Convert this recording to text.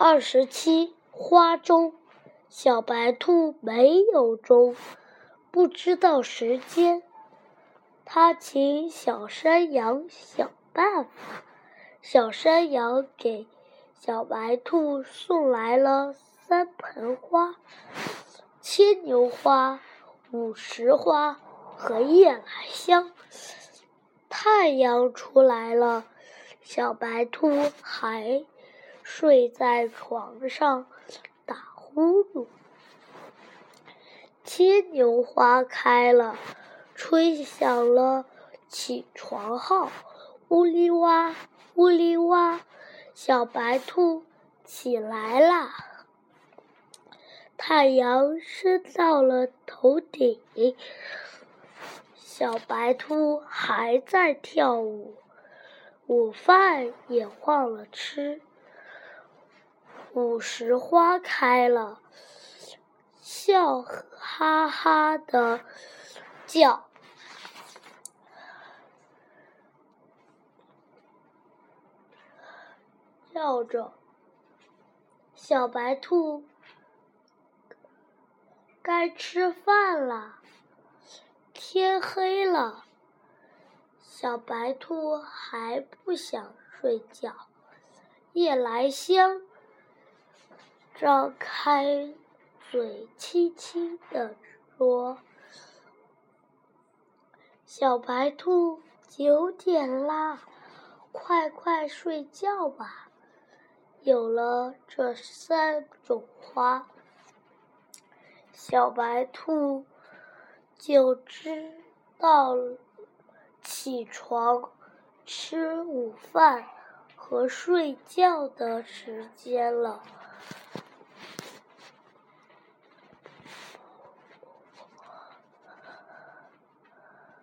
二十七花钟，小白兔没有钟，不知道时间。他请小山羊想办法。小山羊给小白兔送来了三盆花：牵牛花、五十花和夜来香。太阳出来了，小白兔还。睡在床上打呼噜，牵牛花开了，吹响了起床号，呜哩哇，呜哩哇，小白兔起来啦。太阳升到了头顶，小白兔还在跳舞，午饭也忘了吃。五十花开了，笑哈哈的叫，叫着。小白兔该吃饭了，天黑了，小白兔还不想睡觉。夜来香。张开嘴，轻轻地说：“小白兔，九点啦，快快睡觉吧。”有了这三种花，小白兔就知道起床、吃午饭和睡觉的时间了。